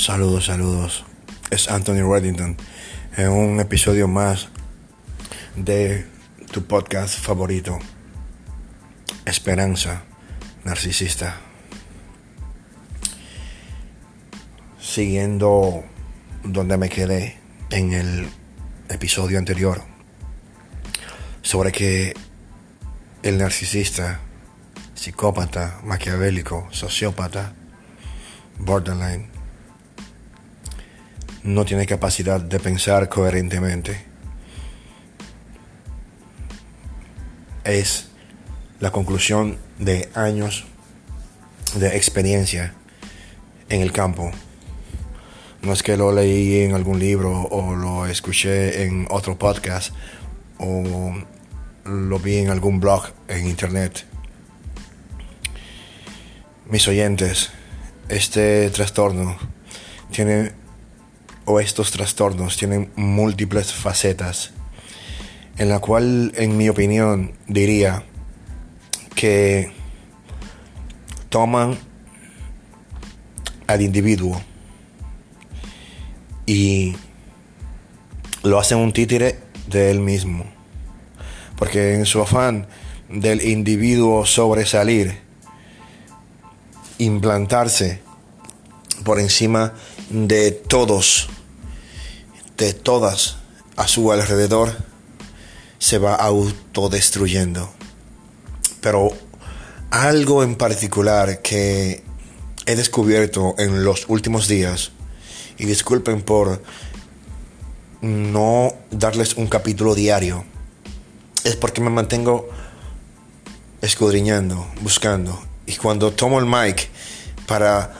Saludos, saludos. Es Anthony Reddington en un episodio más de tu podcast favorito, Esperanza Narcisista. Siguiendo donde me quedé en el episodio anterior sobre que el narcisista, psicópata, maquiavélico, sociópata, borderline, no tiene capacidad de pensar coherentemente. Es la conclusión de años de experiencia en el campo. No es que lo leí en algún libro o lo escuché en otro podcast o lo vi en algún blog en internet. Mis oyentes, este trastorno tiene o estos trastornos tienen múltiples facetas en la cual en mi opinión diría que toman al individuo y lo hacen un títere de él mismo. Porque en su afán del individuo sobresalir, implantarse por encima de todos, de todas a su alrededor, se va autodestruyendo. Pero algo en particular que he descubierto en los últimos días, y disculpen por no darles un capítulo diario, es porque me mantengo escudriñando, buscando. Y cuando tomo el mic para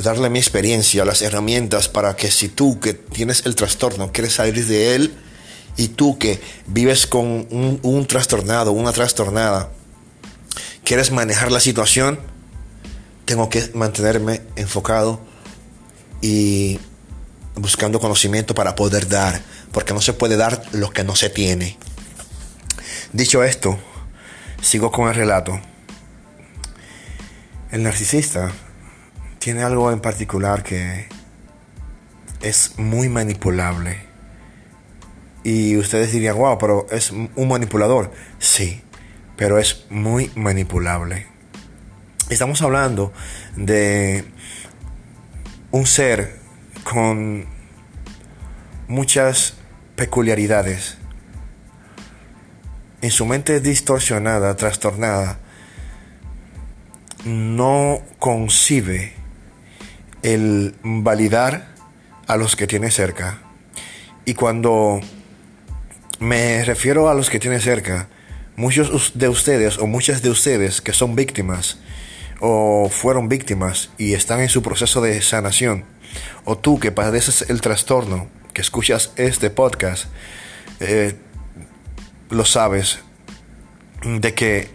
darle mi experiencia, las herramientas para que si tú que tienes el trastorno quieres salir de él y tú que vives con un, trastornado, una trastornada, quieres manejar la situación, tengo que mantenerme enfocado y buscando conocimiento para poder dar, porque no se puede dar lo que no se tiene. Dicho esto, sigo con el relato. El narcisista tiene algo en particular que es muy manipulable. Y ustedes dirían, wow, pero es un manipulador. Sí, pero es muy manipulable. Estamos hablando de un ser con muchas peculiaridades. En su mente distorsionada, trastornada, no concibe el validar a los que tiene cerca. Y cuando me refiero a los que tiene cerca, muchos de ustedes o muchas de ustedes que son víctimas o fueron víctimas y están en su proceso de sanación, o tú que padeces el trastorno, que escuchas este podcast, eh, lo sabes, de que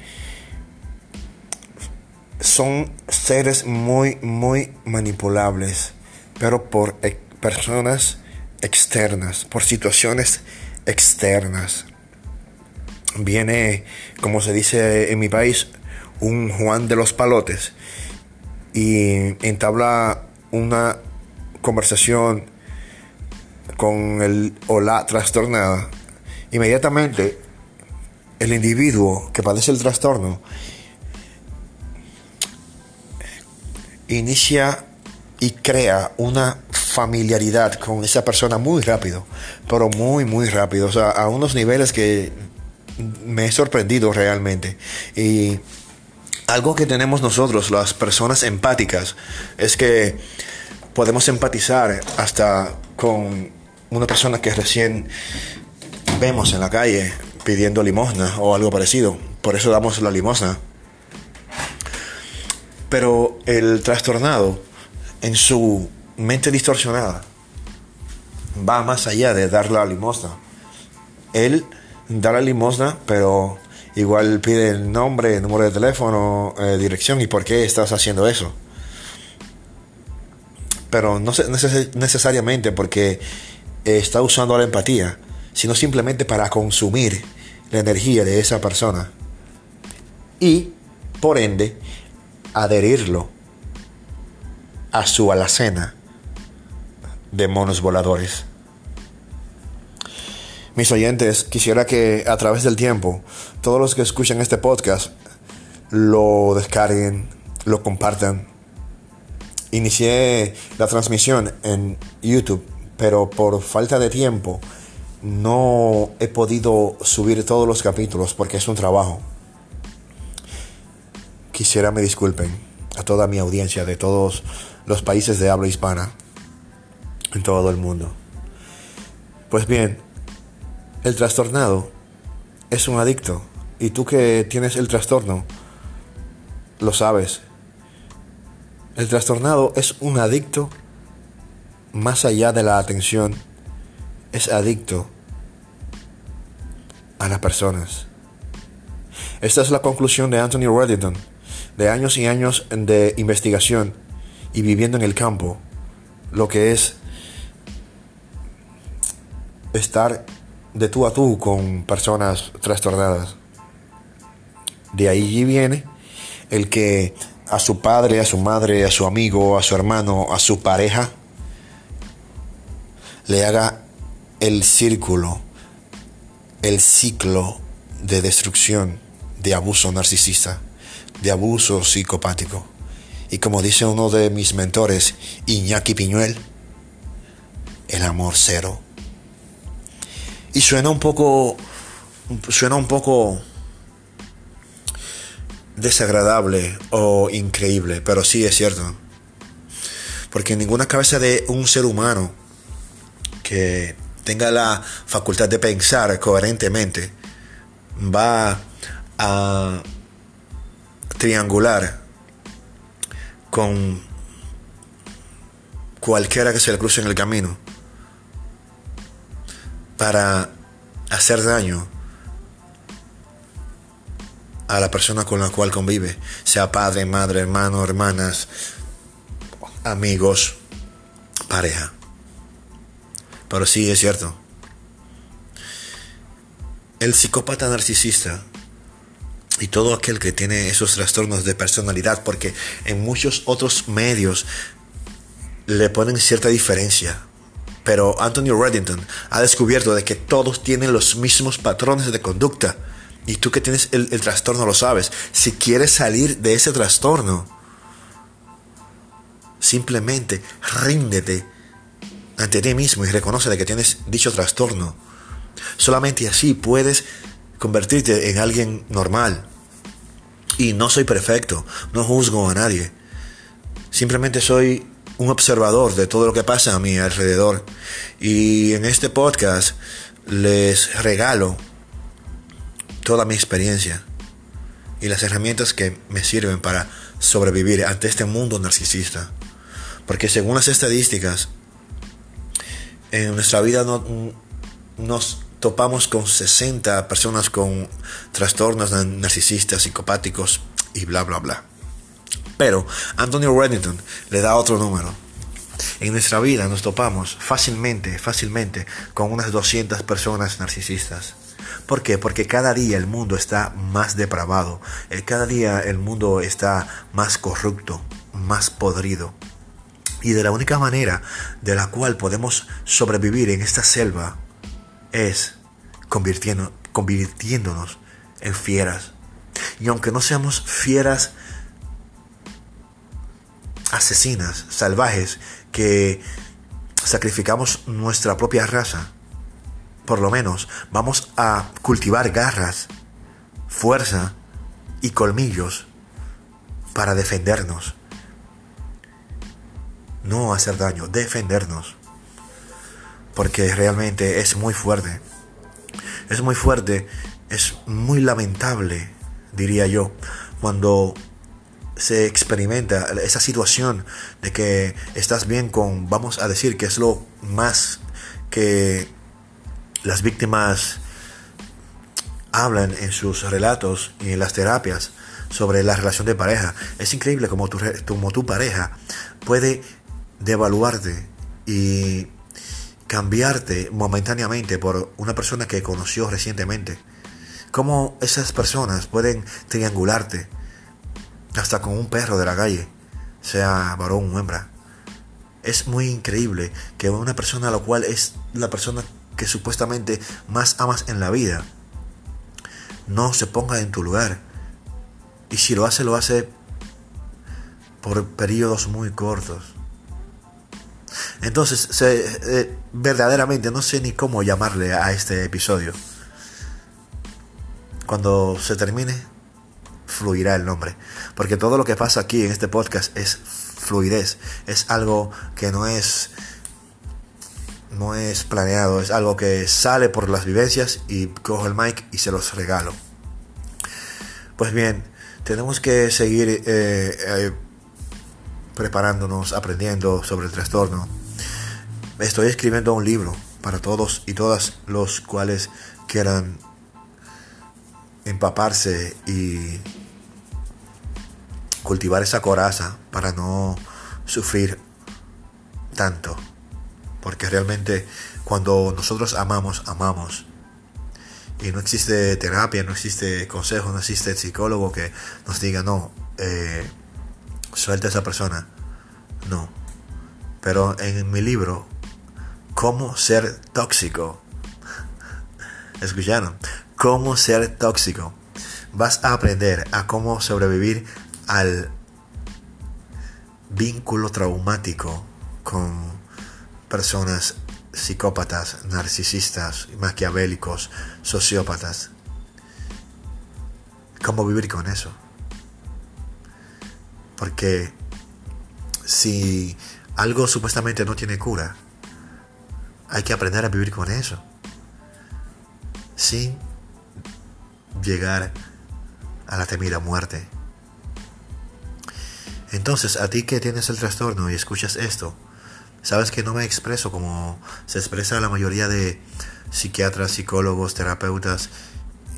son seres muy, muy manipulables, pero por e, personas externas, por situaciones externas. Viene, como se dice en mi país, un Juan de los Palotes y entabla una conversación con el o la trastornada. Inmediatamente, el individuo que padece el trastorno inicia y crea una familiaridad con esa persona muy rápido, pero muy, muy rápido, o sea, a unos niveles que me he sorprendido realmente. Y algo que tenemos nosotros, las personas empáticas, es que podemos empatizar hasta con una persona que recién vemos en la calle pidiendo limosna o algo parecido. Por eso damos la limosna. Pero el trastornado, en su mente distorsionada, va más allá de dar la limosna. Él da la limosna, pero igual pide el nombre, número de teléfono, eh, dirección y por qué estás haciendo eso. Pero no necesariamente porque está usando la empatía, sino simplemente para consumir la energía de esa persona. Y, por ende, adherirlo a su alacena de monos voladores. Mis oyentes, quisiera que a través del tiempo, todos los que escuchan este podcast lo descarguen, lo compartan. Inicié la transmisión en YouTube, pero por falta de tiempo no he podido subir todos los capítulos porque es un trabajo. Quisiera me disculpen a toda mi audiencia de todos los países de habla hispana en todo el mundo. Pues bien, el trastornado es un adicto y tú que tienes el trastorno lo sabes. El trastornado es un adicto más allá de la atención, es adicto a las personas. Esta es la conclusión de Anthony Reddington, de años y años de investigación y viviendo en el campo, lo que es estar de tú a tú con personas trastornadas. De ahí viene el que a su padre, a su madre, a su amigo, a su hermano, a su pareja, le haga el círculo, el ciclo de destrucción, de abuso narcisista, de abuso psicopático. Y como dice uno de mis mentores, Iñaki Piñuel, el amor cero. Y suena un poco, suena un poco desagradable o increíble, pero sí es cierto. Porque ninguna cabeza de un ser humano que tenga la facultad de pensar coherentemente va a triangular con cualquiera que se le cruce en el camino para hacer daño a la persona con la cual convive, sea padre, madre, hermano, hermanas, amigos, pareja. Pero sí es cierto. El psicópata narcisista y todo aquel que tiene esos trastornos de personalidad, porque en muchos otros medios le ponen cierta diferencia. Pero Anthony Reddington ha descubierto de que todos tienen los mismos patrones de conducta. Y tú que tienes el, el trastorno lo sabes. Si quieres salir de ese trastorno, simplemente ríndete ante ti mismo y reconoce de que tienes dicho trastorno. Solamente así puedes convertirte en alguien normal. Y no soy perfecto, no juzgo a nadie. Simplemente soy un observador de todo lo que pasa a mi alrededor. Y en este podcast les regalo toda mi experiencia y las herramientas que me sirven para sobrevivir ante este mundo narcisista. Porque según las estadísticas, en nuestra vida no, nos topamos con 60 personas con trastornos narcisistas, psicopáticos y bla, bla, bla. Pero Antonio Reddington le da otro número. En nuestra vida nos topamos fácilmente, fácilmente con unas 200 personas narcisistas. ¿Por qué? Porque cada día el mundo está más depravado, eh, cada día el mundo está más corrupto, más podrido. Y de la única manera de la cual podemos sobrevivir en esta selva es convirtiendo, convirtiéndonos en fieras. Y aunque no seamos fieras asesinas, salvajes, que sacrificamos nuestra propia raza, por lo menos vamos a cultivar garras, fuerza y colmillos para defendernos. No hacer daño, defendernos. Porque realmente es muy fuerte. Es muy fuerte, es muy lamentable, diría yo, cuando se experimenta esa situación de que estás bien con, vamos a decir, que es lo más que las víctimas hablan en sus relatos y en las terapias sobre la relación de pareja. Es increíble como tu, como tu pareja puede devaluarte y cambiarte momentáneamente por una persona que conoció recientemente. Cómo esas personas pueden triangularte hasta con un perro de la calle, sea varón o hembra. Es muy increíble que una persona a la cual es la persona que supuestamente más amas en la vida no se ponga en tu lugar. Y si lo hace, lo hace por periodos muy cortos. Entonces, eh, verdaderamente no sé ni cómo llamarle a este episodio. Cuando se termine, fluirá el nombre. Porque todo lo que pasa aquí en este podcast es fluidez. Es algo que no es no es planeado, es algo que sale por las vivencias y cojo el mic y se los regalo. Pues bien, tenemos que seguir eh, eh, preparándonos, aprendiendo sobre el trastorno. Estoy escribiendo un libro para todos y todas los cuales quieran empaparse y cultivar esa coraza para no sufrir tanto. Porque realmente cuando nosotros amamos, amamos. Y no existe terapia, no existe consejo, no existe psicólogo que nos diga, no, eh, suelta a esa persona. No. Pero en mi libro, ¿Cómo ser tóxico? ¿Escucharon? ¿Cómo ser tóxico? Vas a aprender a cómo sobrevivir al vínculo traumático con personas psicópatas, narcisistas, maquiavélicos, sociópatas. ¿Cómo vivir con eso? Porque si algo supuestamente no tiene cura, hay que aprender a vivir con eso. Sin llegar a la temida muerte. Entonces, a ti que tienes el trastorno y escuchas esto, sabes que no me expreso como se expresa la mayoría de psiquiatras, psicólogos, terapeutas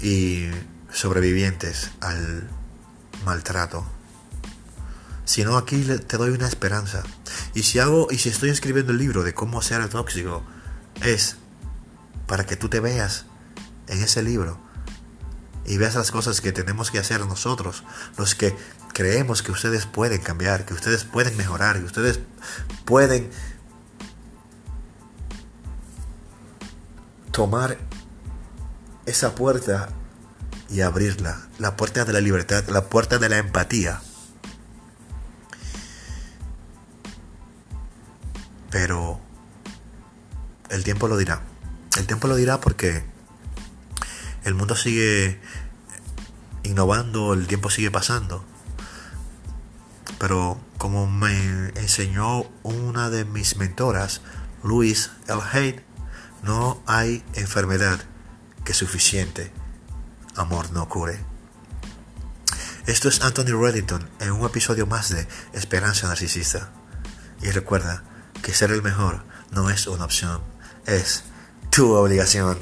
y sobrevivientes al maltrato. Sino aquí te doy una esperanza. Y si hago y si estoy escribiendo el libro de cómo ser tóxico, es para que tú te veas en ese libro y veas las cosas que tenemos que hacer nosotros, los que creemos que ustedes pueden cambiar, que ustedes pueden mejorar, que ustedes pueden tomar esa puerta y abrirla, la puerta de la libertad, la puerta de la empatía. Tiempo lo dirá. El tiempo lo dirá porque el mundo sigue innovando, el tiempo sigue pasando. Pero como me enseñó una de mis mentoras, Luis L. Haidt, no hay enfermedad que suficiente amor no cure. Esto es Anthony Reddington en un episodio más de Esperanza Narcisista. Y recuerda que ser el mejor no es una opción, es tu obligación.